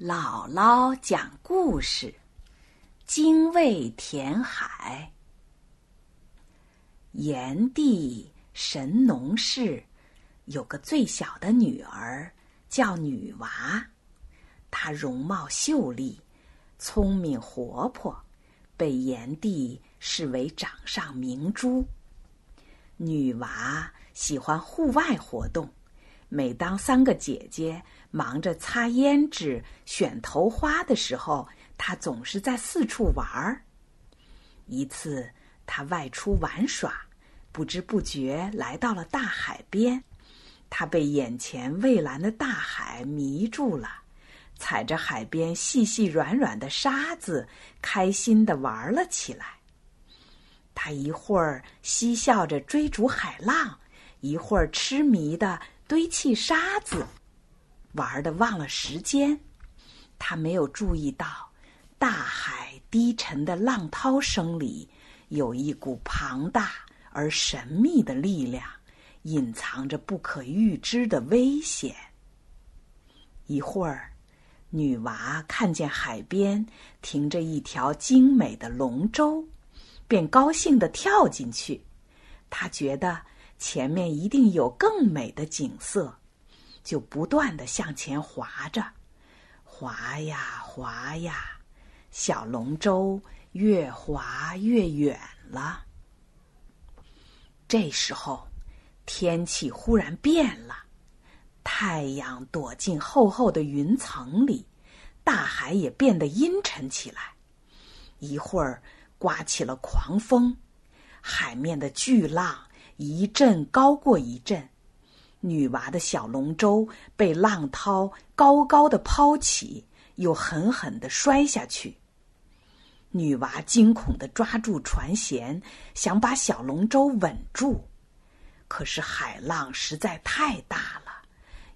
姥姥讲故事：精卫填海。炎帝神农氏有个最小的女儿，叫女娃。她容貌秀丽，聪明活泼，被炎帝视为掌上明珠。女娃喜欢户外活动。每当三个姐姐忙着擦胭脂、选头花的时候，她总是在四处玩儿。一次，她外出玩耍，不知不觉来到了大海边。她被眼前蔚蓝的大海迷住了，踩着海边细细软软的沙子，开心的玩了起来。她一会儿嬉笑着追逐海浪，一会儿痴迷的。堆砌沙子，玩的忘了时间。他没有注意到，大海低沉的浪涛声里，有一股庞大而神秘的力量，隐藏着不可预知的危险。一会儿，女娃看见海边停着一条精美的龙舟，便高兴地跳进去。她觉得。前面一定有更美的景色，就不断的向前划着，划呀划呀，小龙舟越划越远了。这时候，天气忽然变了，太阳躲进厚厚的云层里，大海也变得阴沉起来。一会儿，刮起了狂风，海面的巨浪。一阵高过一阵，女娃的小龙舟被浪涛高高的抛起，又狠狠的摔下去。女娃惊恐的抓住船舷，想把小龙舟稳住，可是海浪实在太大了，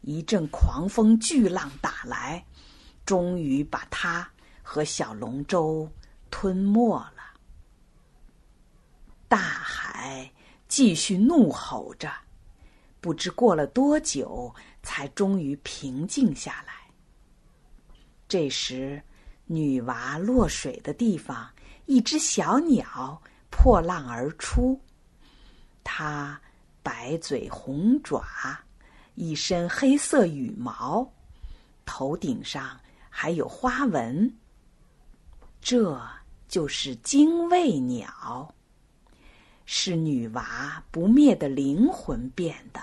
一阵狂风巨浪打来，终于把她和小龙舟吞没了。大海。继续怒吼着，不知过了多久，才终于平静下来。这时，女娃落水的地方，一只小鸟破浪而出。它白嘴红爪，一身黑色羽毛，头顶上还有花纹。这就是精卫鸟。是女娃不灭的灵魂变的。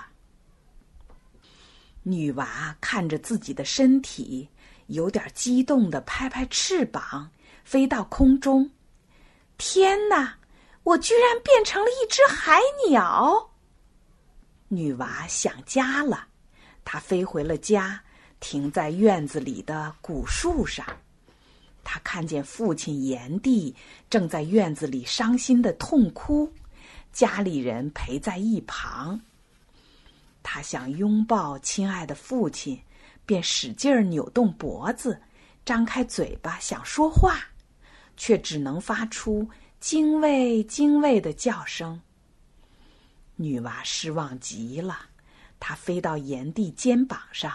女娃看着自己的身体，有点激动的拍拍翅膀，飞到空中。天哪！我居然变成了一只海鸟！女娃想家了，她飞回了家，停在院子里的古树上。她看见父亲炎帝正在院子里伤心的痛哭。家里人陪在一旁，他想拥抱亲爱的父亲，便使劲儿扭动脖子，张开嘴巴想说话，却只能发出“精卫，精卫”的叫声。女娃失望极了，她飞到炎帝肩膀上，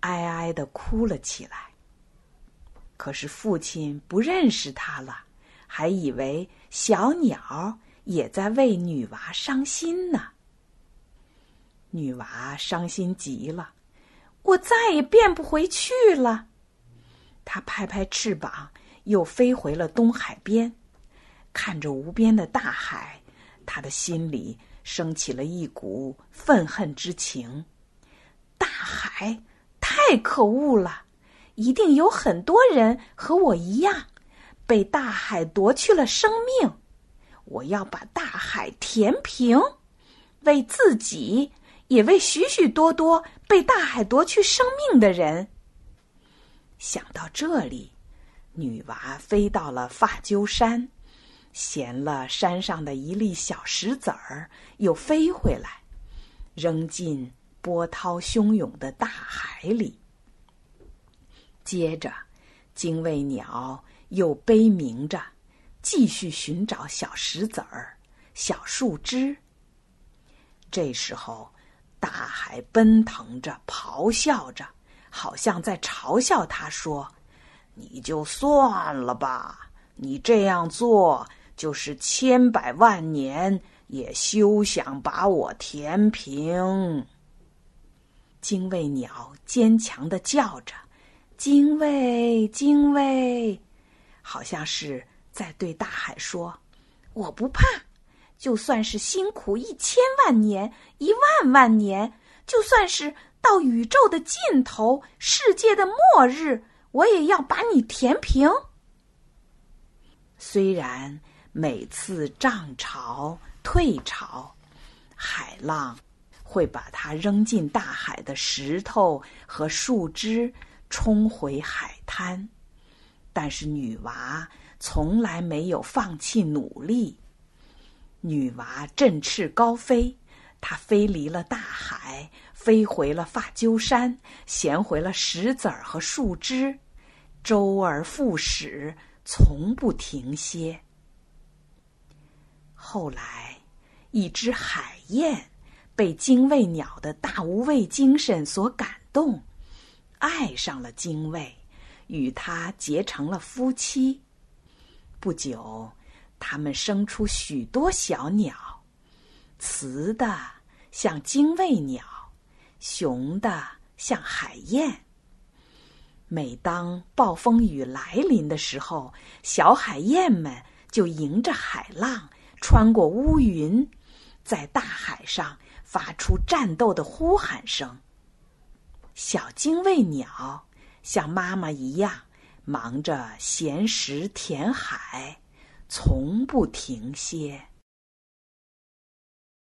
哀哀的哭了起来。可是父亲不认识她了，还以为小鸟。也在为女娃伤心呢。女娃伤心极了，我再也变不回去了。她拍拍翅膀，又飞回了东海边，看着无边的大海，她的心里升起了一股愤恨之情。大海太可恶了，一定有很多人和我一样，被大海夺去了生命。我要把大海填平，为自己，也为许许多多被大海夺去生命的人。想到这里，女娃飞到了发鸠山，衔了山上的一粒小石子儿，又飞回来，扔进波涛汹涌的大海里。接着，精卫鸟又悲鸣着。继续寻找小石子儿、小树枝。这时候，大海奔腾着，咆哮着，好像在嘲笑他说：“你就算了吧，你这样做就是千百万年也休想把我填平。精卫鸟坚强的叫着：“精卫，精卫！”好像是在对大海说：“我不怕，就算是辛苦一千万年、一万万年，就算是到宇宙的尽头、世界的末日，我也要把你填平。”虽然每次涨潮退潮，海浪。会把它扔进大海的石头和树枝冲回海滩，但是女娃从来没有放弃努力。女娃振翅高飞，她飞离了大海，飞回了发鸠山，衔回了石子儿和树枝，周而复始，从不停歇。后来，一只海燕。被精卫鸟的大无畏精神所感动，爱上了精卫，与他结成了夫妻。不久，他们生出许多小鸟，雌的像精卫鸟，雄的像海燕。每当暴风雨来临的时候，小海燕们就迎着海浪，穿过乌云，在大海上。发出战斗的呼喊声。小精卫鸟像妈妈一样，忙着闲时填海，从不停歇。